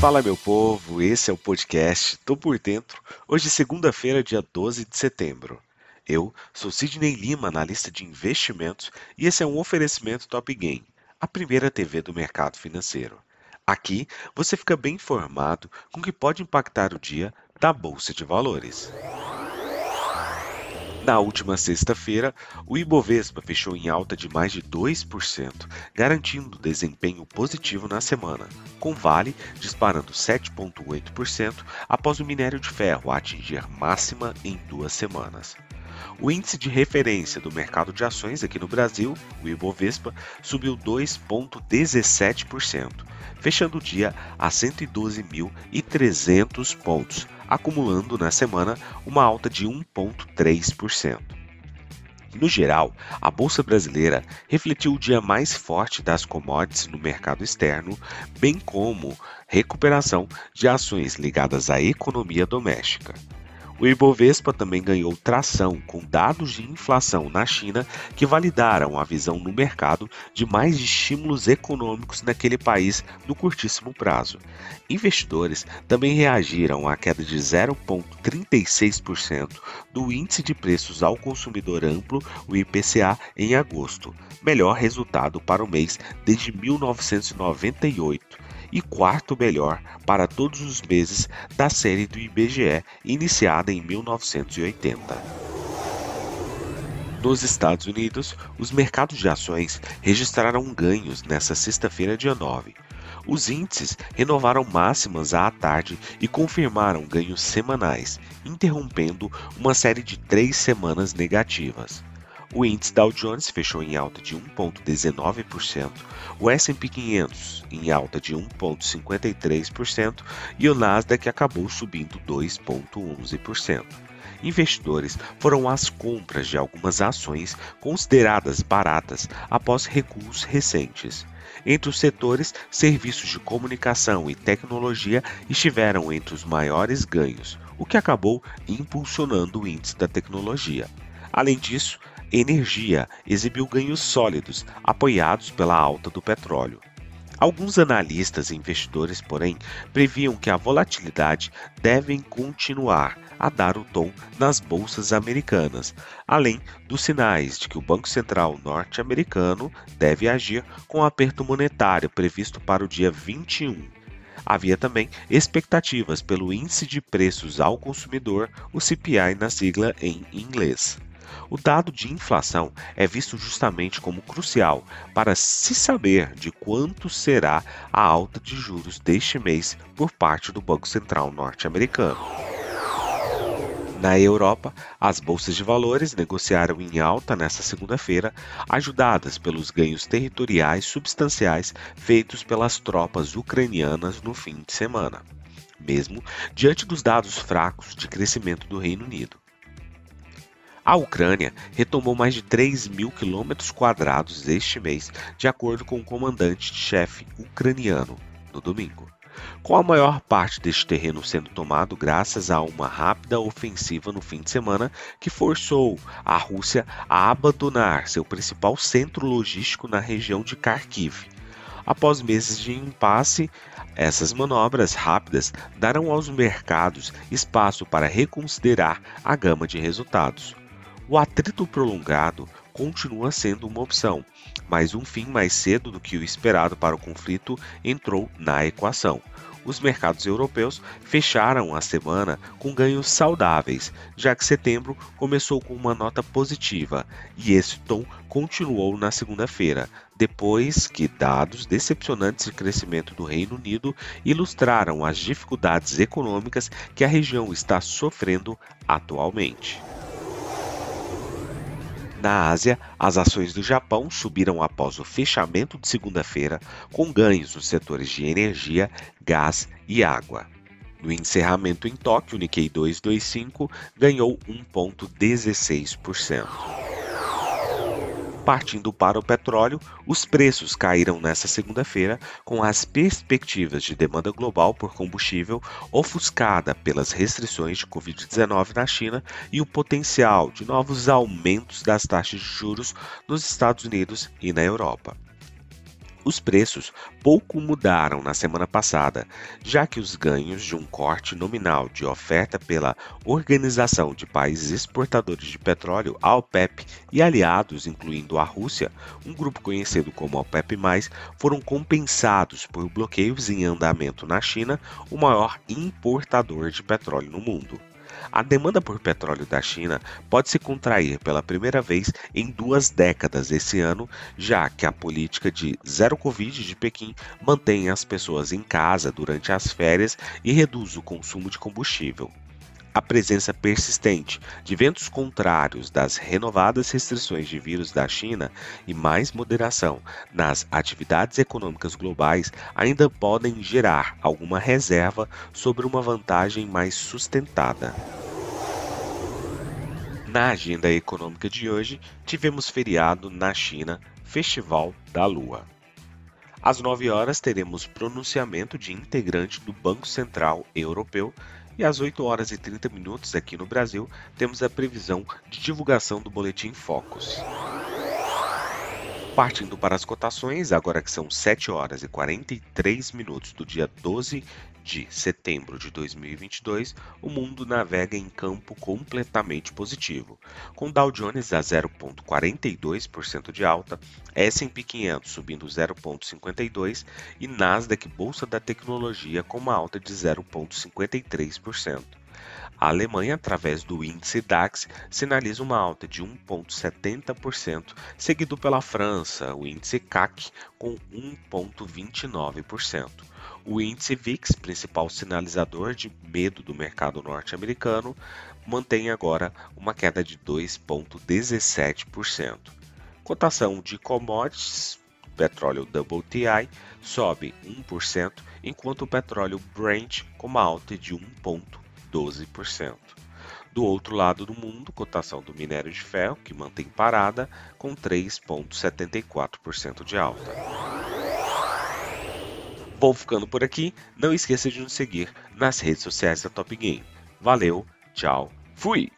Fala meu povo, esse é o podcast Tô por Dentro, hoje segunda-feira, dia 12 de setembro. Eu sou Sidney Lima, analista de investimentos, e esse é um oferecimento Top Game, a primeira TV do mercado financeiro. Aqui você fica bem informado com o que pode impactar o dia da Bolsa de Valores. Na última sexta-feira, o Ibovespa fechou em alta de mais de 2%, garantindo desempenho positivo na semana, com Vale disparando 7,8% após o minério de ferro atingir máxima em duas semanas. O índice de referência do mercado de ações aqui no Brasil, o Ibovespa, subiu 2,17%, fechando o dia a 112.300 pontos, acumulando na semana uma alta de 1,3%. No geral, a bolsa brasileira refletiu o dia mais forte das commodities no mercado externo, bem como recuperação de ações ligadas à economia doméstica. O Ibovespa também ganhou tração com dados de inflação na China que validaram a visão no mercado de mais estímulos econômicos naquele país no curtíssimo prazo. Investidores também reagiram à queda de 0,36% do índice de preços ao consumidor amplo, o IPCA, em agosto, melhor resultado para o mês desde 1998 e quarto melhor para todos os meses da série do IBGE, iniciada em 1980. Nos Estados Unidos, os mercados de ações registraram ganhos nesta sexta-feira, dia 9. Os índices renovaram máximas à tarde e confirmaram ganhos semanais, interrompendo uma série de três semanas negativas. O índice Dow Jones fechou em alta de 1,19%, o S&P 500 em alta de 1,53% e o Nasdaq acabou subindo 2,11%. Investidores foram às compras de algumas ações consideradas baratas após recuos recentes. Entre os setores, serviços de comunicação e tecnologia estiveram entre os maiores ganhos, o que acabou impulsionando o índice da tecnologia. Além disso, energia exibiu ganhos sólidos, apoiados pela alta do petróleo. Alguns analistas e investidores, porém, previam que a volatilidade deve continuar a dar o tom nas bolsas americanas, além dos sinais de que o Banco Central norte-americano deve agir com o aperto monetário previsto para o dia 21. Havia também expectativas pelo índice de preços ao consumidor, o CPI na sigla em inglês. O dado de inflação é visto justamente como crucial para se saber de quanto será a alta de juros deste mês por parte do Banco Central norte-americano. Na Europa, as bolsas de valores negociaram em alta nesta segunda-feira, ajudadas pelos ganhos territoriais substanciais feitos pelas tropas ucranianas no fim de semana, mesmo diante dos dados fracos de crescimento do Reino Unido. A Ucrânia retomou mais de 3 mil quilômetros quadrados este mês, de acordo com o comandante-chefe ucraniano, no domingo. Com a maior parte deste terreno sendo tomado graças a uma rápida ofensiva no fim de semana que forçou a Rússia a abandonar seu principal centro logístico na região de Kharkiv. Após meses de impasse, essas manobras rápidas darão aos mercados espaço para reconsiderar a gama de resultados. O atrito prolongado continua sendo uma opção, mas um fim mais cedo do que o esperado para o conflito entrou na equação. Os mercados europeus fecharam a semana com ganhos saudáveis, já que setembro começou com uma nota positiva e esse tom continuou na segunda-feira, depois que dados decepcionantes de crescimento do Reino Unido ilustraram as dificuldades econômicas que a região está sofrendo atualmente. Na Ásia, as ações do Japão subiram após o fechamento de segunda-feira, com ganhos nos setores de energia, gás e água. No encerramento em Tóquio, o Nikkei 225 ganhou 1,16%. Partindo para o petróleo, os preços caíram nesta segunda-feira, com as perspectivas de demanda global por combustível ofuscada pelas restrições de Covid-19 na China e o potencial de novos aumentos das taxas de juros nos Estados Unidos e na Europa. Os preços pouco mudaram na semana passada, já que os ganhos de um corte nominal de oferta pela Organização de Países Exportadores de Petróleo, a OPEP, e aliados, incluindo a Rússia, um grupo conhecido como OPEP+, foram compensados por bloqueios em andamento na China, o maior importador de petróleo no mundo. A demanda por petróleo da China pode se contrair pela primeira vez em duas décadas esse ano, já que a política de zero Covid de Pequim mantém as pessoas em casa durante as férias e reduz o consumo de combustível a presença persistente de ventos contrários das renovadas restrições de vírus da China e mais moderação nas atividades econômicas globais ainda podem gerar alguma reserva sobre uma vantagem mais sustentada. Na agenda econômica de hoje, tivemos feriado na China, Festival da Lua. Às 9 horas teremos pronunciamento de integrante do Banco Central Europeu e às 8 horas e 30 minutos aqui no Brasil temos a previsão de divulgação do boletim Focus. Partindo para as cotações, agora que são 7 horas e 43 minutos do dia 12 de setembro de 2022, o mundo navega em campo completamente positivo, com Dow Jones a 0,42% de alta, S&P 500 subindo 0,52% e Nasdaq Bolsa da Tecnologia com uma alta de 0,53%. A Alemanha, através do índice DAX, sinaliza uma alta de 1,70%, seguido pela França, o índice CAC, com 1,29%. O índice VIX, principal sinalizador de medo do mercado norte-americano, mantém agora uma queda de 2,17%. Cotação de commodities, petróleo WTI sobe 1%, enquanto o petróleo Brent com uma alta de 1,12%. Do outro lado do mundo, cotação do minério de ferro, que mantém parada, com 3,74% de alta. Vou ficando por aqui. Não esqueça de nos seguir nas redes sociais da Top Game. Valeu, tchau, fui!